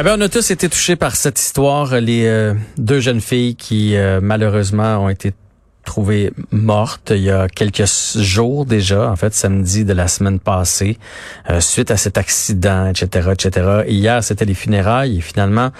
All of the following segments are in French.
Eh bien, on a tous été touchés par cette histoire, les euh, deux jeunes filles qui euh, malheureusement ont été trouvée morte il y a quelques jours déjà, en fait samedi de la semaine passée, euh, suite à cet accident, etc., etc. hier, c'était les funérailles et finalement,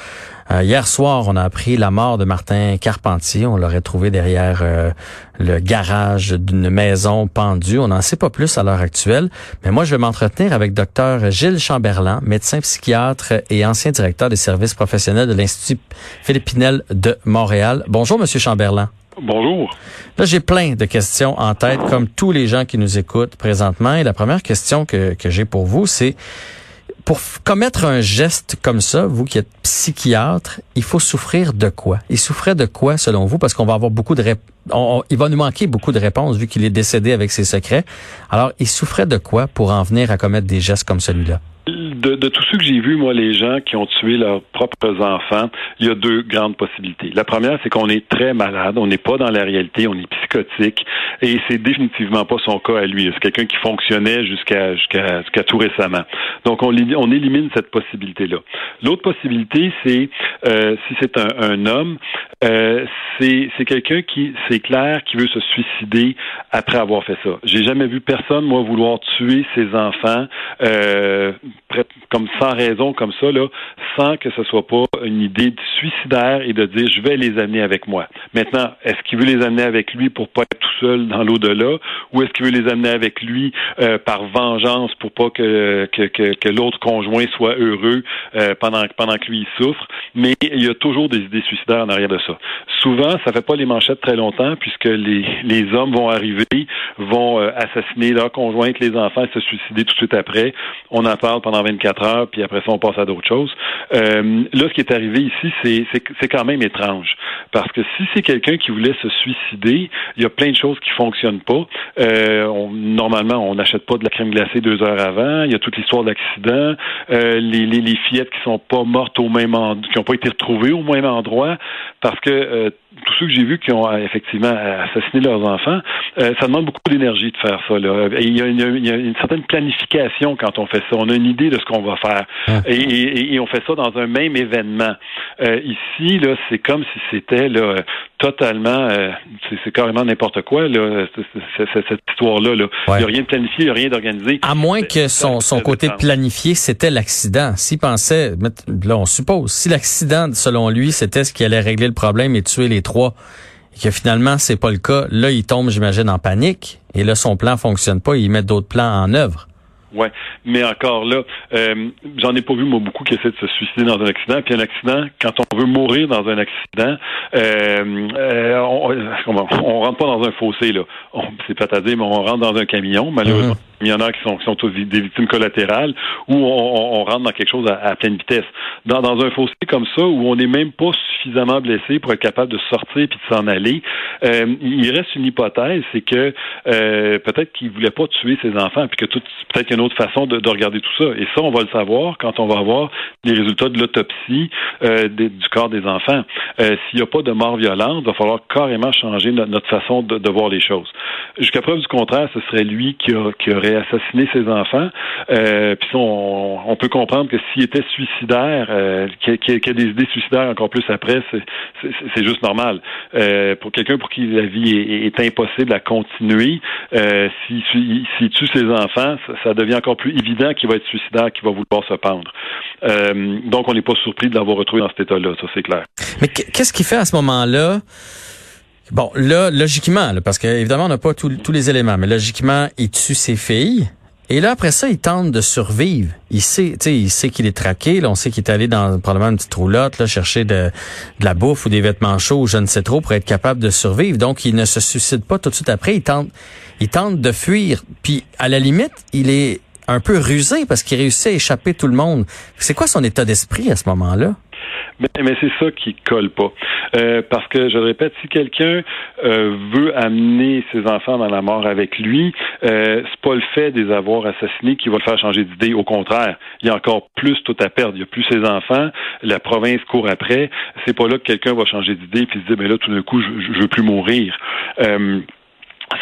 euh, hier soir, on a appris la mort de Martin Carpentier. On l'aurait trouvé derrière euh, le garage d'une maison pendue. On n'en sait pas plus à l'heure actuelle, mais moi, je vais m'entretenir avec docteur Gilles Chamberlain, médecin psychiatre et ancien directeur des services professionnels de l'Institut Philippe Pinel de Montréal. Bonjour, Monsieur Chamberlain. Bonjour. Là, j'ai plein de questions en tête, comme tous les gens qui nous écoutent présentement. Et la première question que, que j'ai pour vous, c'est pour commettre un geste comme ça, vous qui êtes psychiatre, il faut souffrir de quoi? Il souffrait de quoi selon vous? Parce qu'on va avoir beaucoup de réponses. il va nous manquer beaucoup de réponses vu qu'il est décédé avec ses secrets. Alors, il souffrait de quoi pour en venir à commettre des gestes comme celui-là? De, de tous ceux que j'ai vus, moi, les gens qui ont tué leurs propres enfants, il y a deux grandes possibilités. La première, c'est qu'on est très malade, on n'est pas dans la réalité, on est psychotique, et c'est définitivement pas son cas à lui. C'est quelqu'un qui fonctionnait jusqu'à jusqu'à tout récemment. Donc, on, élimine cette possibilité-là. L'autre possibilité, c'est euh, si c'est un, un, homme, euh, c'est quelqu'un qui, c'est clair, qui veut se suicider après avoir fait ça. J'ai jamais vu personne, moi, vouloir tuer ses enfants. Euh, comme sans raison, comme ça, là, sans que ce soit pas une idée suicidaire et de dire je vais les amener avec moi. Maintenant, est-ce qu'il veut les amener avec lui pour pas être tout seul dans l'au-delà, ou est-ce qu'il veut les amener avec lui euh, par vengeance pour pas que que, l'autre conjoint soit heureux euh, pendant pendant que lui souffre? Mais il y a toujours des idées suicidaires en arrière de ça. Souvent, ça fait pas les manchettes très longtemps puisque les les hommes vont arriver, vont euh, assassiner leur conjointe, les enfants, et se suicider tout de suite après. On en parle pendant 24 heures, puis après ça, on passe à d'autres choses. Euh, là, ce qui est arrivé ici, c'est quand même étrange. Parce que si c'est quelqu'un qui voulait se suicider, il y a plein de choses qui fonctionnent pas. Euh, on, normalement, on n'achète pas de la crème glacée deux heures avant. Il y a toute l'histoire d'accident. Euh, les, les, les, fillettes qui sont pas mortes au même endroit, qui n'ont pas été retrouvées au même endroit, parce que euh, tous ceux que j'ai vus qui ont euh, effectivement assassiné leurs enfants, euh, ça demande beaucoup d'énergie de faire ça. Là. il, y a une, certaine planification quand on fait ça. On a une idée de ce qu'on va faire. Ah. Et, on fait ça dans un même événement. Euh, ici, là, c'est comme si c'était là, totalement, c'est carrément n'importe quoi, là, cette histoire-là. Là. Il n'y a rien de planifié, il n'y a rien d'organisé. À moins que son, son côté planifié, c'était l'accident. S'il pensait, là, on suppose, si l'accident, selon lui, c'était ce qui allait régler le problème et tuer les trois, et que finalement c'est pas le cas, là il tombe, j'imagine, en panique, et là son plan fonctionne pas, il met d'autres plans en œuvre. Ouais, mais encore là, euh, j'en ai pas vu moi beaucoup qui essaient de se suicider dans un accident. Puis un accident, quand on veut mourir dans un accident, euh, euh on, on, rentre pas dans un fossé là. C'est pas à dire, mais on rentre dans un camion. Malheureusement, mm-hmm. Il y en a qui sont, qui sont tous des victimes collatérales où on, on, rentre dans quelque chose à, pleine vitesse. Dans, dans, un fossé comme ça, où on n'est même pas suffisamment blessé pour être capable de sortir puis de s'en aller, euh, il reste une hypothèse, c'est que euh, peut-être qu'il voulait pas tuer ses enfants, puis que tout, peut-être qu'il y a une autre façon de, de, regarder tout ça. Et ça, on va le savoir quand on va avoir les résultats de l'autopsie euh, du corps des enfants. Euh, s'il n'y a pas de mort violente, il va falloir carrément changer notre, façon de, voir les choses. Jusqu'à preuve du contraire, ce serait lui qui, a, aurait assassiné ses enfants. Euh, puis on, peut comprendre que s'il était suicidaire, qu'il y, ait des idées suicidaires encore plus après, c'est juste normal. Pour quelqu'un pour qui la vie est, impossible à continuer, s'il tue ses enfants, ça, devient encore plus évident qu'il va être suicidaire, qu'il va vouloir se pendre. Euh, donc on n'est pas surpris de l'avoir retrouvé dans cet état-là, ça c'est clair. Mais qu'est-ce qu'il fait à ce moment-là? Bon, là, logiquement, parce qu'évidemment, on n'a pas tous les éléments, mais logiquement, il tue ses filles. Et là, après ça, il tente de survivre. Il sait, il sait qu'il est traqué. Là, on sait qu'il est allé dans probablement une petite roulotte, là, chercher de, de, la bouffe ou des vêtements chauds, je ne sais trop, pour être capable de survivre. Donc, il ne se suicide pas tout de suite après. Il tente, il tente de fuir. Puis, à la limite, il est un peu rusé parce qu'il réussit à échapper tout le monde. C'est quoi son état d'esprit à ce moment-là? Mais, mais c'est ça qui colle pas. Euh, parce que, je le répète, si quelqu'un euh, veut amener ses enfants dans la mort avec lui, euh, c'est pas le fait des avoir assassinés qui va le faire changer d'idée. Au contraire, il y a encore plus tout à perdre. Il y a plus ses enfants, la province court après. C'est pas là que quelqu'un va changer d'idée puis se dire, mais là, tout d'un coup, je, je veux plus mourir. Euh,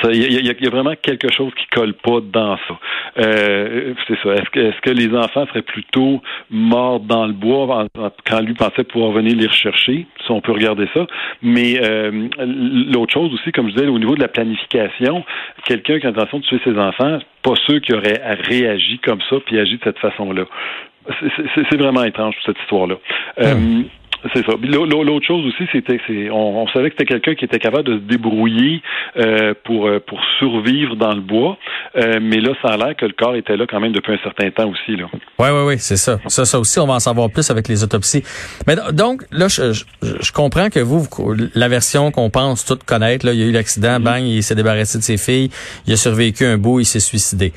il y, a vraiment quelque chose qui colle pas dans ça. Euh, c'est ça. Est-ce que, les enfants seraient plutôt morts dans le bois quand lui pensait pouvoir venir les rechercher? Si on peut regarder ça. Mais euh, l'autre chose aussi, comme je disais, au niveau de la planification, quelqu'un qui a l'intention de tuer ses enfants, pas ceux qui auraient réagi comme ça puis agi de cette façon-là. C'est vraiment étrange cette histoire-là. Euh, hum. C'est ça. L'autre chose aussi, c'était, on, on, savait que c'était quelqu'un qui était capable de se débrouiller euh, pour euh, pour survivre dans le bois, euh, mais là, ça a l'air que le corps était là quand même depuis un certain temps aussi là. Oui, oui, oui, c'est ça. Ça, ça aussi, on va en savoir plus avec les autopsies. Mais donc là, je, je, comprends que vous, la version qu'on pense toutes connaître, là, il y a eu l'accident, mm-hmm. bang, il s'est débarrassé de ses filles, il a survécu un bout, il s'est suicidé.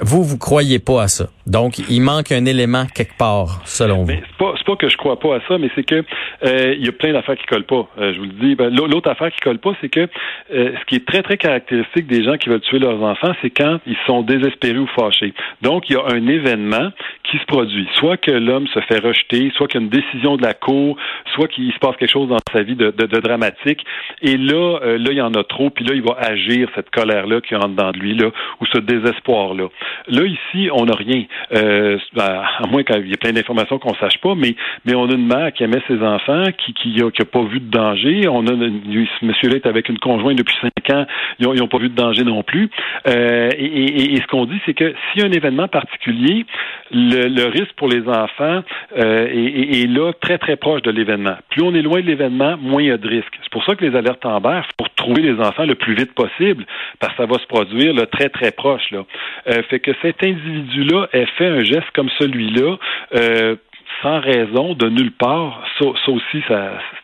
Vous, vous croyez pas à ça? Donc, il manque un élément quelque part, selon vous. C'est pas, pas que je crois pas à ça, mais c'est que euh, il y a plein d'affaires qui collent pas. Euh, je vous le dis. Ben, l'autre affaire qui colle pas, c'est que euh, ce qui est très très caractéristique des gens qui veulent tuer leurs enfants, c'est quand ils sont désespérés ou fâchés. Donc, il y a un événement qui se produit, soit que l'homme se fait rejeter, soit qu'il y a une décision de la cour, soit qu'il se passe quelque chose dans sa vie de, de, dramatique. Et là, là, il y en a trop, puis là, il va agir cette colère-là qui rentre dans lui, là, ou ce désespoir-là. Là, ici, on n'a rien. Euh, à moins qu'il y ait plein d'informations qu'on sache pas, mais, mais on a une mère qui aimait ses enfants, qui qui, a, pas vu de danger. On a ce monsieur-là est avec une conjointe depuis cinq ans, ils n'ont pas vu de danger non plus. Euh, et, ce qu'on dit, c'est que s'il y a un événement particulier, le, risque pour les enfants euh, est, est, là très très proche de l'événement. Plus on est loin de l'événement, moins il y a de risques. C'est pour ça que les alertes en vert, pour trouver les enfants le plus vite possible, parce que ça va se produire là, très très proche. Là. Euh, fait que cet individu-là ait fait un geste comme celui-là. Euh, sans raison, de nulle part, ça, aussi, c'est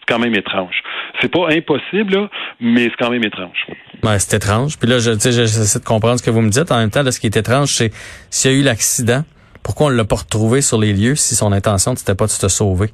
quand même étrange. C'est pas impossible, mais c'est quand même étrange. Ouais, c'est étrange. Puis là, je, j'essaie de comprendre ce que vous me dites. En même temps, ce qui est étrange, c'est s'il y a eu l'accident, pourquoi on ne l'a pas retrouvé sur les lieux si son intention, c'était pas de se sauver?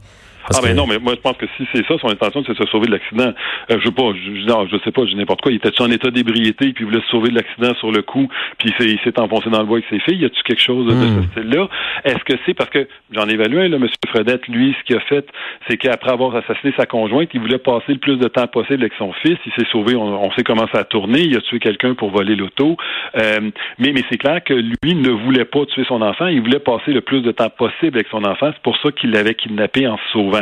Ah ben non, mais moi je pense que si c'est ça, son intention, c'est de se sauver de l'accident. Euh, je sais pas, je, je sais pas, je n'importe quoi. Il était en état d'ébriété, puis il voulait se sauver de l'accident sur le coup, puis il s'est enfoncé dans le bois avec ses filles? Y a-tu quelque chose de ce hmm. style-là? Est-ce que c'est parce que j'en ai évalué un, là, M. Fredette, lui, ce qu'il a fait, c'est qu'après avoir assassiné sa conjointe, il voulait passer le plus de temps possible avec son fils. Il s'est sauvé, on, sait comment ça a tourné. Il a tué quelqu'un pour voler l'auto. Euh, mais mais c'est clair que lui ne voulait pas tuer son enfant. Il voulait passer le plus de temps possible avec son enfant. C'est pour ça qu'il l'avait kidnappé en se sauvant.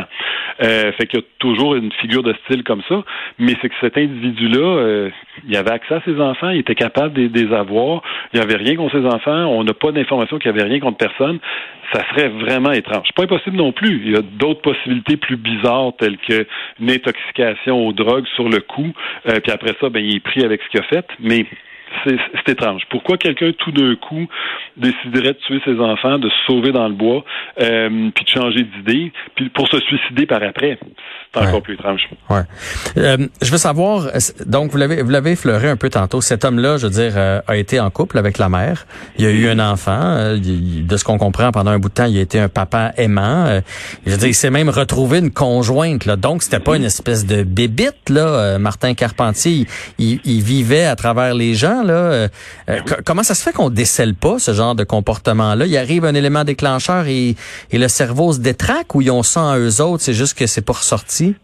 Euh, fait qu'il y a toujours une figure de style comme ça, mais c'est que cet individu-là, euh, il avait accès à ses enfants, il était capable de les avoir, il n'y avait rien contre ses enfants, on n'a pas d'information qu'il n'y avait rien contre personne. Ça serait vraiment étrange. Pas impossible non plus. Il y a d'autres possibilités plus bizarres telles qu'une intoxication aux drogues sur le coup, euh, puis après ça, ben, il est pris avec ce qu'il a fait, mais c'est étrange. Pourquoi quelqu'un tout d'un coup déciderait de tuer ses enfants, de se sauver dans le bois, euh, puis de changer d'idée, puis pour se suicider par après? C'est encore plus étrange. Ouais. Euh, je veux savoir, donc vous l'avez vous l'avez effleuré un peu tantôt. Cet homme-là, je veux dire, euh, a été en couple avec la mère. Il a eu un enfant. de ce qu'on comprend, pendant un bout de temps, il a été un papa aimant. je veux dire, il s'est même retrouvé une conjointe. Là. Donc, c'était pas une espèce de bébite. Là, Martin Carpentier, il, il vivait à travers les gens. Euh, euh, comment ça se fait qu'on décèle pas ce genre de comportement-là? Il arrive un élément déclencheur et, et le cerveau se détraque ou ils ont ça en eux autres, c'est juste que c'est pas ressorti?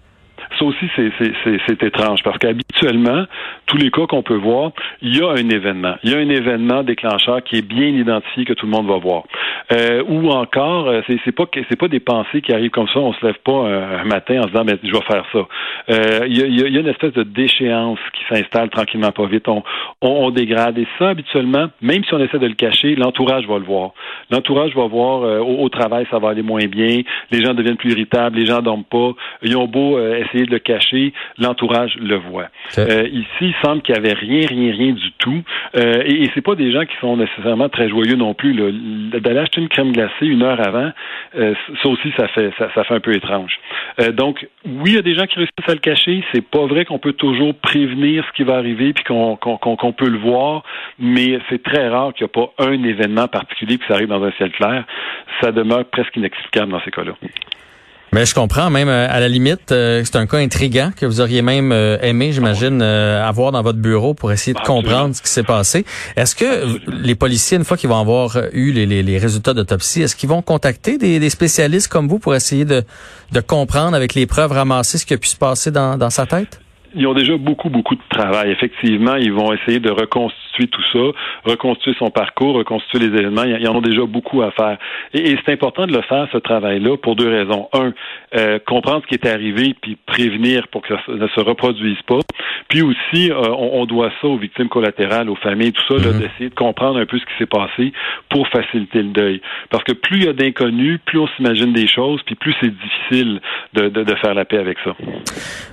Ça aussi, c'est étrange parce qu'habituellement, tous les cas qu'on peut voir, il y a un événement. Il y a un événement déclencheur qui est bien identifié que tout le monde va voir. Euh, ou encore, euh, c'est pas c'est pas des pensées qui arrivent comme ça. On se lève pas un, matin en se disant mais je vais faire ça. Euh, il, y a, y a, une espèce de déchéance qui s'installe tranquillement pas vite. On, on, dégrade et ça habituellement, même si on essaie de le cacher, l'entourage va le voir. L'entourage va voir au, au, travail ça va aller moins bien. Les gens deviennent plus irritables. Les gens dorment pas. Ils ont beau essayer de le cacher, l'entourage le voit. Euh, ici, il semble qu'il n'y avait rien, rien, rien du tout. Euh, et, et c'est pas des gens qui sont nécessairement très joyeux non plus. D'aller acheter une crème glacée une heure avant, euh, ça aussi, ça fait, ça, fait un peu étrange. Euh, donc, oui, il y a des gens qui réussissent à le cacher. C'est pas vrai qu'on peut toujours prévenir ce qui va arriver puis qu'on qu'on peut le voir, mais c'est très rare qu'il n'y a pas un événement particulier qui arrive dans un ciel clair. Ça demeure presque inexplicable dans ces cas-là. Mais je comprends, même euh, à la limite, euh, c'est un cas intriguant que vous auriez même euh, aimé, j'imagine, avoir dans votre bureau pour essayer de comprendre ce qui s'est passé. Est-ce que les policiers, une fois qu'ils vont avoir eu les, les, les résultats d'autopsie, est-ce qu'ils vont contacter des, des, spécialistes comme vous pour essayer de, de comprendre avec les preuves ramassées ce qui a pu se passer dans, dans sa tête? ils ont déjà beaucoup, beaucoup de travail. Effectivement, ils vont essayer de reconstituer tout ça, reconstituer son parcours, reconstituer les événements. Ils en ont déjà beaucoup à faire. Et, c'est important de le faire, ce travail-là, pour deux raisons. Un, euh, comprendre ce qui est arrivé, puis prévenir pour que ça ne se reproduise pas. Puis aussi, euh, on, doit ça aux victimes collatérales, aux familles, tout ça, mm-hmm. d'essayer de comprendre un peu ce qui s'est passé pour faciliter le deuil. Parce que plus il y a d'inconnus, plus on s'imagine des choses, puis plus c'est difficile de, de, de faire la paix avec ça.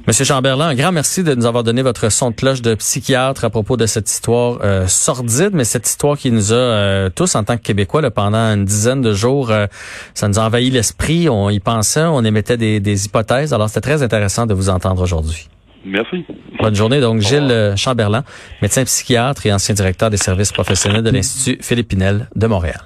Monsieur Chamberlain, un grand merci de nous avoir donné votre son de cloche de psychiatre à propos de cette histoire euh, sordide, mais cette histoire qui nous a euh, tous, en tant que Québécois, là, pendant une dizaine de jours, euh, ça nous a envahi l'esprit, on y pensait, on émettait des, des hypothèses. Alors, c'était très intéressant de vous entendre aujourd'hui. Merci. Bonne journée. Donc, Gilles Chamberlain, médecin psychiatre et ancien directeur des services professionnels de l'Institut Philippe Pinel de Montréal.